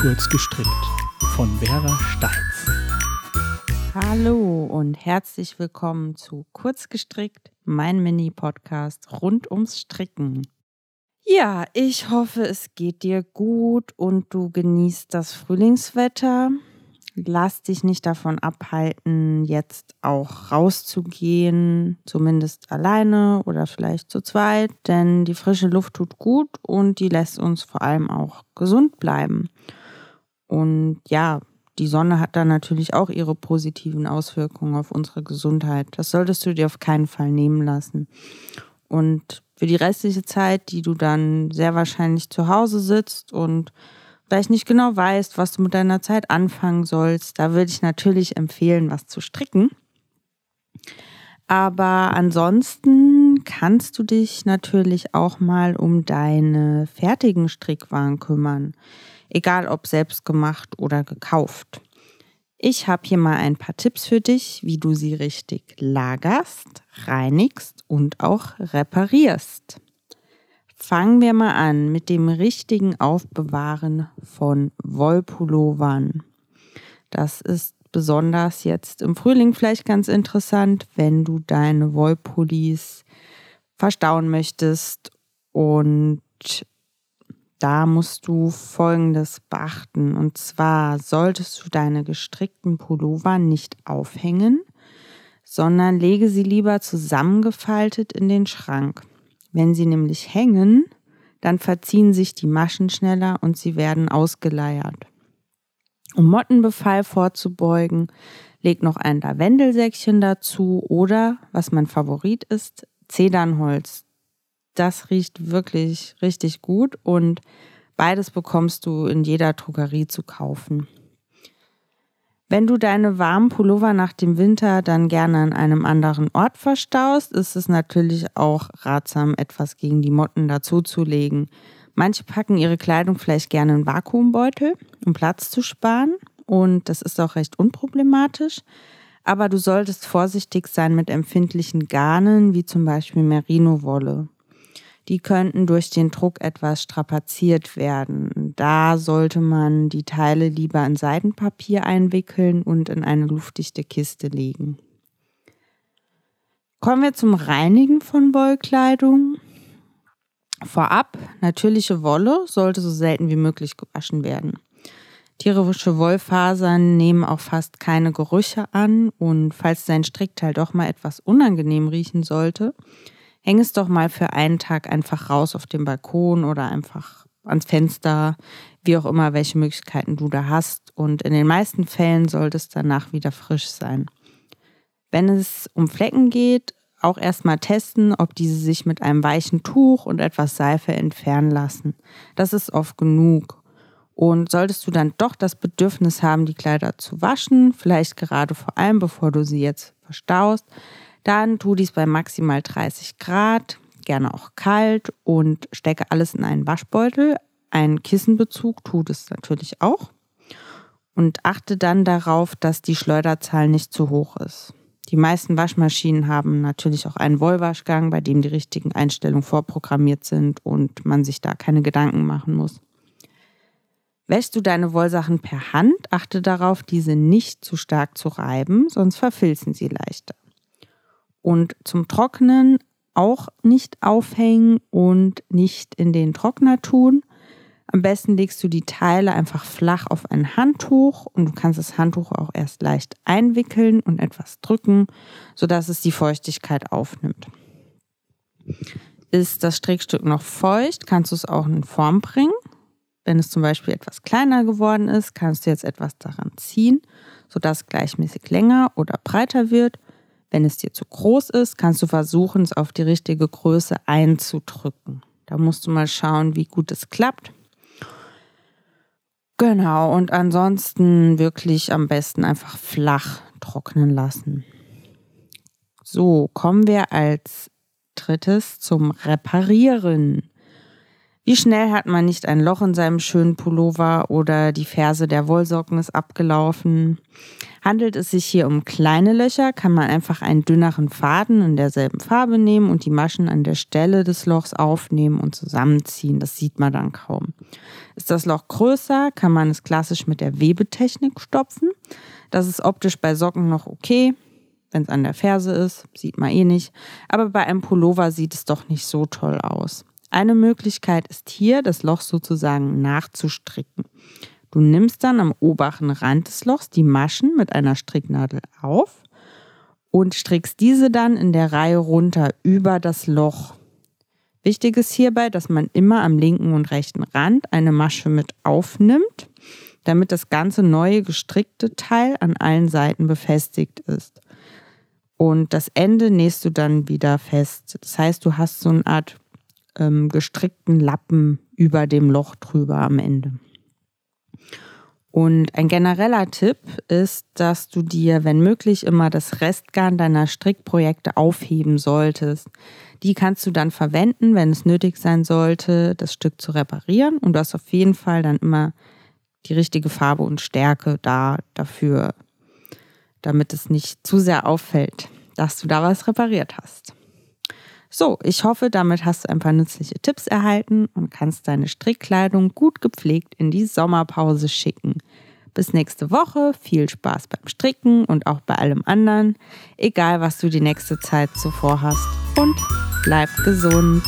Kurz gestrickt von Vera Steins. Hallo und herzlich willkommen zu Kurz gestrickt, mein Mini-Podcast rund ums Stricken. Ja, ich hoffe, es geht dir gut und du genießt das Frühlingswetter lass dich nicht davon abhalten, jetzt auch rauszugehen, zumindest alleine oder vielleicht zu zweit, denn die frische Luft tut gut und die lässt uns vor allem auch gesund bleiben. Und ja, die Sonne hat da natürlich auch ihre positiven Auswirkungen auf unsere Gesundheit. Das solltest du dir auf keinen Fall nehmen lassen. Und für die restliche Zeit, die du dann sehr wahrscheinlich zu Hause sitzt und vielleicht nicht genau weißt, was du mit deiner Zeit anfangen sollst, da würde ich natürlich empfehlen, was zu stricken. Aber ansonsten kannst du dich natürlich auch mal um deine fertigen Strickwaren kümmern, egal ob selbst gemacht oder gekauft. Ich habe hier mal ein paar Tipps für dich, wie du sie richtig lagerst, reinigst und auch reparierst. Fangen wir mal an mit dem richtigen Aufbewahren von Wollpullovern. Das ist besonders jetzt im Frühling vielleicht ganz interessant, wenn du deine Wollpullis verstauen möchtest. Und da musst du Folgendes beachten. Und zwar solltest du deine gestrickten Pullover nicht aufhängen, sondern lege sie lieber zusammengefaltet in den Schrank. Wenn sie nämlich hängen, dann verziehen sich die Maschen schneller und sie werden ausgeleiert. Um Mottenbefall vorzubeugen, leg noch ein Lavendelsäckchen dazu oder, was mein Favorit ist, Zedernholz. Das riecht wirklich richtig gut und beides bekommst du in jeder Drogerie zu kaufen. Wenn du deine warmen Pullover nach dem Winter dann gerne an einem anderen Ort verstaust, ist es natürlich auch ratsam, etwas gegen die Motten dazuzulegen. Manche packen ihre Kleidung vielleicht gerne in Vakuumbeutel, um Platz zu sparen. Und das ist auch recht unproblematisch. Aber du solltest vorsichtig sein mit empfindlichen Garnen, wie zum Beispiel Merino-Wolle die könnten durch den Druck etwas strapaziert werden. Da sollte man die Teile lieber in Seidenpapier einwickeln und in eine luftdichte Kiste legen. Kommen wir zum Reinigen von Wollkleidung. Vorab, natürliche Wolle sollte so selten wie möglich gewaschen werden. Tierische Wollfasern nehmen auch fast keine Gerüche an und falls dein Strickteil doch mal etwas unangenehm riechen sollte, häng es doch mal für einen Tag einfach raus auf dem Balkon oder einfach ans Fenster, wie auch immer, welche Möglichkeiten du da hast. Und in den meisten Fällen sollte es danach wieder frisch sein. Wenn es um Flecken geht, auch erstmal testen, ob diese sich mit einem weichen Tuch und etwas Seife entfernen lassen. Das ist oft genug. Und solltest du dann doch das Bedürfnis haben, die Kleider zu waschen, vielleicht gerade vor allem bevor du sie jetzt verstaust, dann tu dies bei maximal 30 Grad, gerne auch kalt und stecke alles in einen Waschbeutel. Ein Kissenbezug tut es natürlich auch. Und achte dann darauf, dass die Schleuderzahl nicht zu hoch ist. Die meisten Waschmaschinen haben natürlich auch einen Wollwaschgang, bei dem die richtigen Einstellungen vorprogrammiert sind und man sich da keine Gedanken machen muss. Wäschst du deine Wollsachen per Hand, achte darauf, diese nicht zu stark zu reiben, sonst verfilzen sie leichter. Und zum Trocknen auch nicht aufhängen und nicht in den Trockner tun. Am besten legst du die Teile einfach flach auf ein Handtuch und du kannst das Handtuch auch erst leicht einwickeln und etwas drücken, sodass es die Feuchtigkeit aufnimmt. Ist das Strickstück noch feucht, kannst du es auch in Form bringen. Wenn es zum Beispiel etwas kleiner geworden ist, kannst du jetzt etwas daran ziehen, sodass gleichmäßig länger oder breiter wird wenn es dir zu groß ist, kannst du versuchen, es auf die richtige Größe einzudrücken. Da musst du mal schauen, wie gut es klappt. Genau, und ansonsten wirklich am besten einfach flach trocknen lassen. So, kommen wir als drittes zum Reparieren. Wie schnell hat man nicht ein Loch in seinem schönen Pullover oder die Ferse der Wollsocken ist abgelaufen? Handelt es sich hier um kleine Löcher, kann man einfach einen dünneren Faden in derselben Farbe nehmen und die Maschen an der Stelle des Lochs aufnehmen und zusammenziehen. Das sieht man dann kaum. Ist das Loch größer, kann man es klassisch mit der Webetechnik stopfen. Das ist optisch bei Socken noch okay. Wenn es an der Ferse ist, sieht man eh nicht. Aber bei einem Pullover sieht es doch nicht so toll aus. Eine Möglichkeit ist hier, das Loch sozusagen nachzustricken. Du nimmst dann am oberen Rand des Lochs die Maschen mit einer Stricknadel auf und strickst diese dann in der Reihe runter über das Loch. Wichtig ist hierbei, dass man immer am linken und rechten Rand eine Masche mit aufnimmt, damit das ganze neue gestrickte Teil an allen Seiten befestigt ist. Und das Ende nähst du dann wieder fest. Das heißt, du hast so eine Art ähm, gestrickten Lappen über dem Loch drüber am Ende. Und ein genereller Tipp ist, dass du dir, wenn möglich, immer das Restgarn deiner Strickprojekte aufheben solltest. Die kannst du dann verwenden, wenn es nötig sein sollte, das Stück zu reparieren. Und du hast auf jeden Fall dann immer die richtige Farbe und Stärke da dafür, damit es nicht zu sehr auffällt, dass du da was repariert hast. So, ich hoffe, damit hast du ein paar nützliche Tipps erhalten und kannst deine Strickkleidung gut gepflegt in die Sommerpause schicken. Bis nächste Woche, viel Spaß beim Stricken und auch bei allem anderen, egal was du die nächste Zeit zuvor hast. Und bleib gesund.